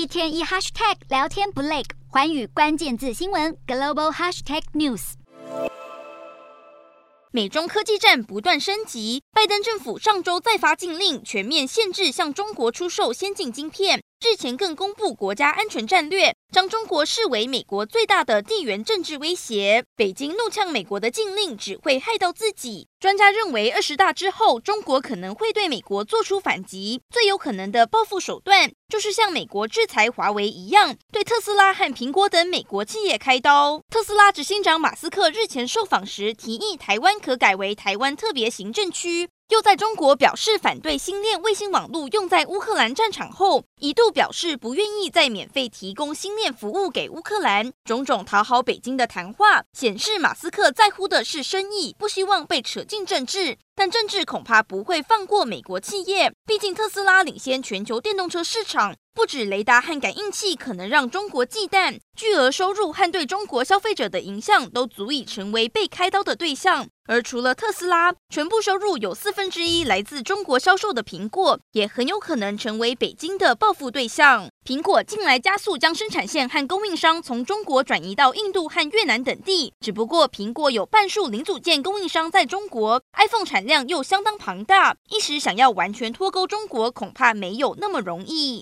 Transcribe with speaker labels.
Speaker 1: 一天一 hashtag 聊天不累，环宇关键字新闻 global hashtag news。
Speaker 2: 美中科技战不断升级，拜登政府上周再发禁令，全面限制向中国出售先进晶片。日前更公布国家安全战略，将中国视为美国最大的地缘政治威胁。北京怒呛美国的禁令只会害到自己。专家认为，二十大之后，中国可能会对美国做出反击，最有可能的报复手段就是像美国制裁华为一样，对特斯拉和苹果等美国企业开刀。特斯拉执行长马斯克日前受访时提议，台湾可改为台湾特别行政区。又在中国表示反对星链卫星网络用在乌克兰战场后，一度表示不愿意再免费提供星链服务给乌克兰。种种讨好北京的谈话，显示马斯克在乎的是生意，不希望被扯进政治。但政治恐怕不会放过美国企业，毕竟特斯拉领先全球电动车市场，不止雷达和感应器可能让中国忌惮，巨额收入和对中国消费者的影响都足以成为被开刀的对象。而除了特斯拉，全部收入有四分之一来自中国销售的苹果，也很有可能成为北京的报复对象。苹果近来加速将生产线和供应商从中国转移到印度和越南等地，只不过苹果有半数零组件供应商在中国，iPhone 产量又相当庞大，一时想要完全脱钩中国，恐怕没有那么容易。